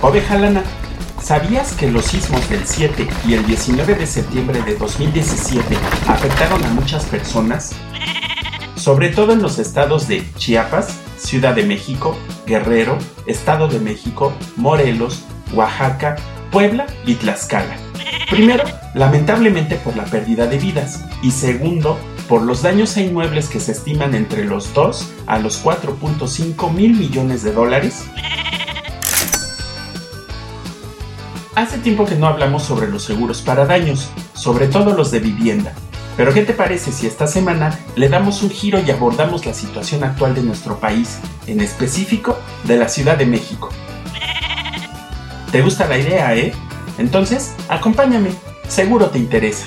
Oveja Lana, ¿sabías que los sismos del 7 y el 19 de septiembre de 2017 afectaron a muchas personas? Sobre todo en los estados de Chiapas, Ciudad de México, Guerrero, Estado de México, Morelos, Oaxaca, Puebla y Tlaxcala. Primero, lamentablemente por la pérdida de vidas y segundo, por los daños a inmuebles que se estiman entre los 2 a los 4.5 mil millones de dólares Hace tiempo que no hablamos sobre los seguros para daños, sobre todo los de vivienda. Pero ¿qué te parece si esta semana le damos un giro y abordamos la situación actual de nuestro país, en específico de la Ciudad de México? ¿Te gusta la idea, eh? Entonces, acompáñame, seguro te interesa.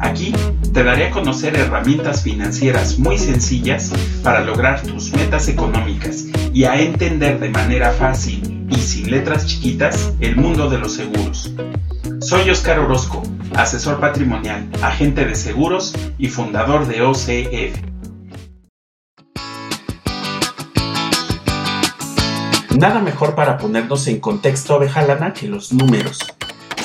Aquí te daré a conocer herramientas financieras muy sencillas para lograr tus metas económicas y a entender de manera fácil y sin letras chiquitas el mundo de los seguros. Soy Oscar Orozco, asesor patrimonial, agente de seguros y fundador de OCF. Nada mejor para ponernos en contexto, lana que los números.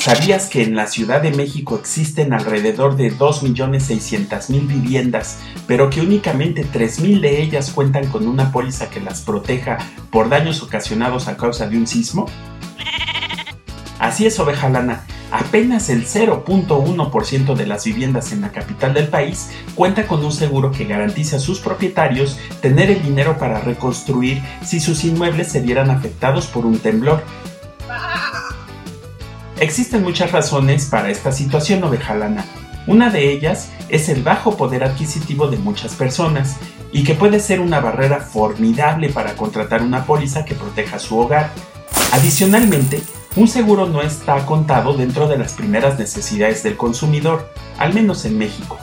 ¿Sabías que en la Ciudad de México existen alrededor de 2.600.000 viviendas, pero que únicamente 3.000 de ellas cuentan con una póliza que las proteja por daños ocasionados a causa de un sismo? Así es, oveja lana. Apenas el 0.1% de las viviendas en la capital del país cuenta con un seguro que garantiza a sus propietarios tener el dinero para reconstruir si sus inmuebles se vieran afectados por un temblor, Existen muchas razones para esta situación ovejalana. Una de ellas es el bajo poder adquisitivo de muchas personas y que puede ser una barrera formidable para contratar una póliza que proteja su hogar. Adicionalmente, un seguro no está contado dentro de las primeras necesidades del consumidor, al menos en México.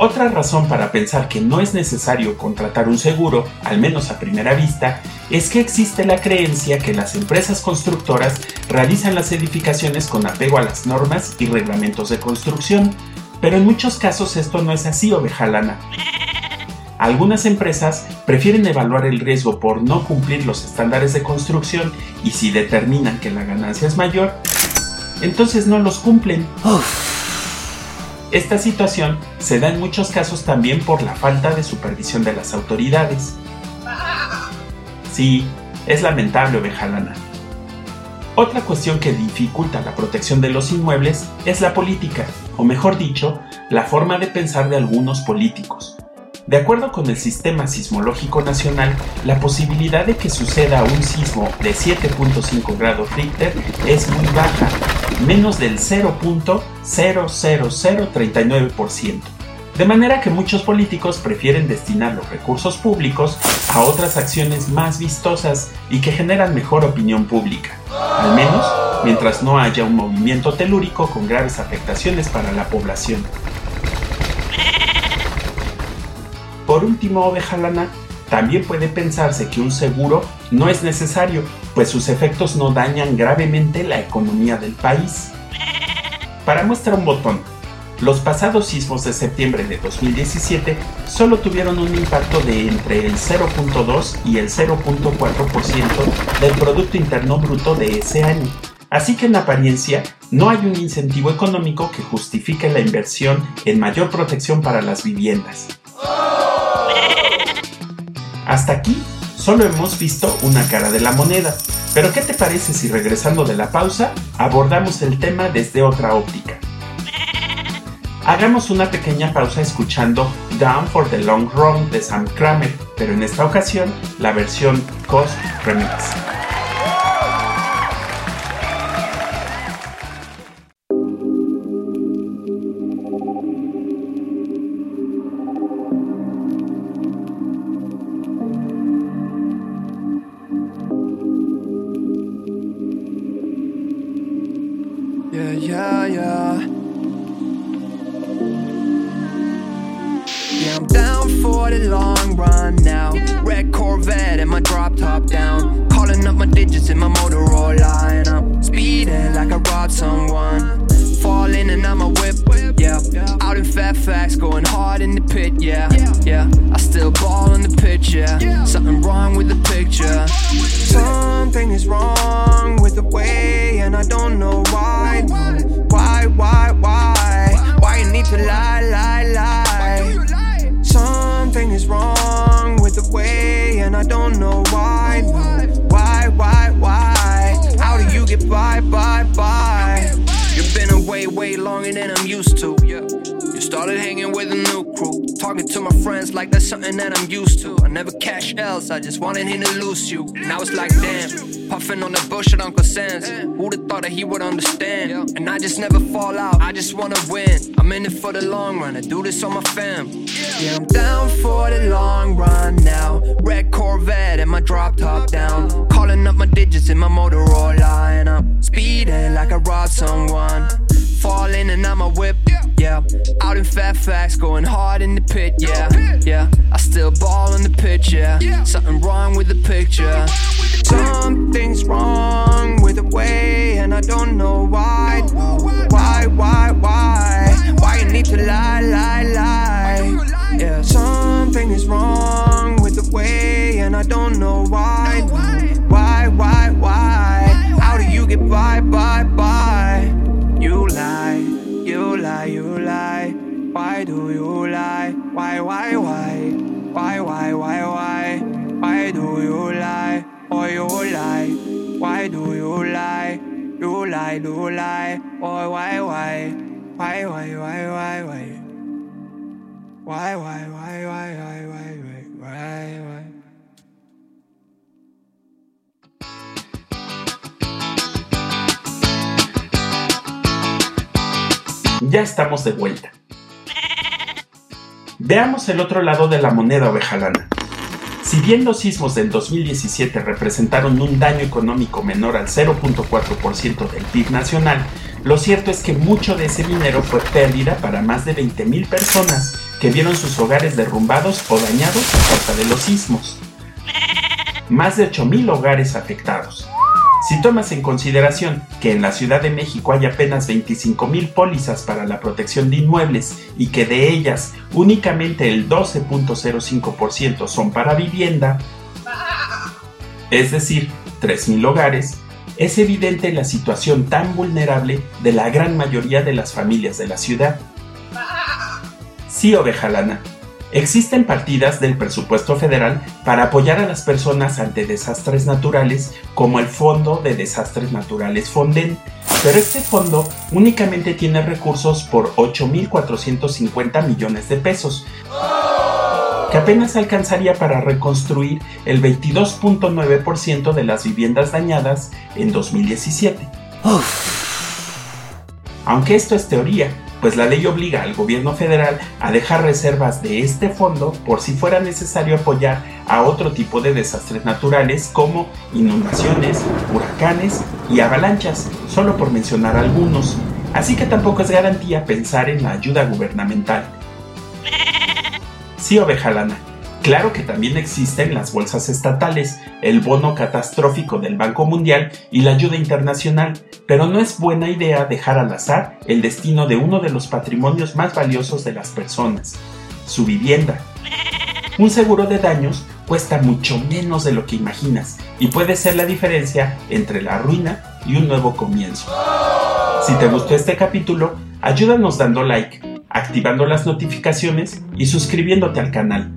Otra razón para pensar que no es necesario contratar un seguro, al menos a primera vista, es que existe la creencia que las empresas constructoras realizan las edificaciones con apego a las normas y reglamentos de construcción, pero en muchos casos esto no es así, ovejalana. Algunas empresas prefieren evaluar el riesgo por no cumplir los estándares de construcción y si determinan que la ganancia es mayor, entonces no los cumplen. Esta situación se da en muchos casos también por la falta de supervisión de las autoridades. Sí, es lamentable, oveja Otra cuestión que dificulta la protección de los inmuebles es la política, o mejor dicho, la forma de pensar de algunos políticos. De acuerdo con el Sistema Sismológico Nacional, la posibilidad de que suceda un sismo de 7.5 grados Richter es muy baja, menos del 0.00039%. De manera que muchos políticos prefieren destinar los recursos públicos a otras acciones más vistosas y que generan mejor opinión pública, al menos mientras no haya un movimiento telúrico con graves afectaciones para la población. Por último, oveja lana, también puede pensarse que un seguro no es necesario, pues sus efectos no dañan gravemente la economía del país. Para muestra un botón, los pasados sismos de septiembre de 2017 solo tuvieron un impacto de entre el 0.2 y el 0.4% del Producto Interno Bruto de ese año. Así que en apariencia no hay un incentivo económico que justifique la inversión en mayor protección para las viviendas. Hasta aquí solo hemos visto una cara de la moneda, pero ¿qué te parece si regresando de la pausa abordamos el tema desde otra óptica? Hagamos una pequeña pausa escuchando Down for the Long Run de Sam Kramer, pero en esta ocasión la versión Cost Remix. Fairfax, going hard in the pit, yeah. Yeah, I still ball in the pitch, yeah. Something wrong with the picture. Something is wrong with the way, and I don't know why. Why, why, why? Why you need to lie, longer than I'm used to. Yeah. You started hanging with a new crew. Talking to my friends like that's something that I'm used to. I never cash else, I just wanted him to lose you. Now it's like damn, puffing on the bush at Uncle Sam's. Who'd have thought that he would understand? And I just never fall out, I just wanna win. I'm in it for the long run, I do this on my fam. Yeah, I'm down for the long run now. Red Corvette and my drop top down. Calling up my digits in my Motorola. And I'm speeding like I robbed someone. Falling and I'm a whip, yeah. Out in Fairfax, going hard in the pit, yeah. Yeah, I still ball in the pitch, yeah. Something wrong with the picture. Something's you lie, you lie. Why do you lie? Why, why, why? Why, why, why, why? Why do you lie? Oh, you lie. Why do you lie? You lie, you lie. Why? Why, why, why, why, why? Why, why, why, why, why, why, why, Ya estamos de vuelta. Veamos el otro lado de la moneda ovejalana. Si bien los sismos del 2017 representaron un daño económico menor al 0.4% del PIB nacional, lo cierto es que mucho de ese dinero fue pérdida para más de 20.000 personas que vieron sus hogares derrumbados o dañados a causa de los sismos. Más de 8.000 hogares afectados. Si tomas en consideración que en la Ciudad de México hay apenas 25.000 pólizas para la protección de inmuebles y que de ellas únicamente el 12.05% son para vivienda, es decir, 3.000 hogares, es evidente la situación tan vulnerable de la gran mayoría de las familias de la ciudad. Sí, ovejalana, Existen partidas del presupuesto federal para apoyar a las personas ante desastres naturales como el Fondo de Desastres Naturales Fonden, pero este fondo únicamente tiene recursos por 8.450 millones de pesos, que apenas alcanzaría para reconstruir el 22.9% de las viviendas dañadas en 2017. Aunque esto es teoría, pues la ley obliga al gobierno federal a dejar reservas de este fondo por si fuera necesario apoyar a otro tipo de desastres naturales como inundaciones, huracanes y avalanchas, solo por mencionar algunos. Así que tampoco es garantía pensar en la ayuda gubernamental. Sí, ovejalana, Claro que también existen las bolsas estatales, el bono catastrófico del Banco Mundial y la ayuda internacional, pero no es buena idea dejar al azar el destino de uno de los patrimonios más valiosos de las personas, su vivienda. Un seguro de daños cuesta mucho menos de lo que imaginas y puede ser la diferencia entre la ruina y un nuevo comienzo. Si te gustó este capítulo, ayúdanos dando like, activando las notificaciones y suscribiéndote al canal.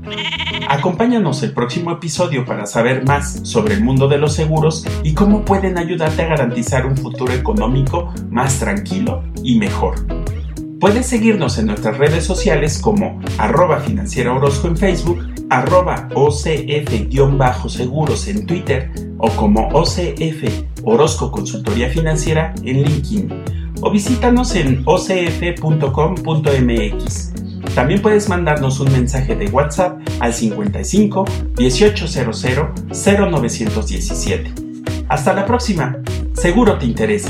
Acompáñanos el próximo episodio para saber más sobre el mundo de los seguros y cómo pueden ayudarte a garantizar un futuro económico más tranquilo y mejor. Puedes seguirnos en nuestras redes sociales como arroba financiera Orozco en Facebook, arroba OCF-seguros en Twitter o como OCF Orozco Consultoría Financiera en LinkedIn o visítanos en ocf.com.mx. También puedes mandarnos un mensaje de WhatsApp al 55 1800 0917. Hasta la próxima, seguro te interesa.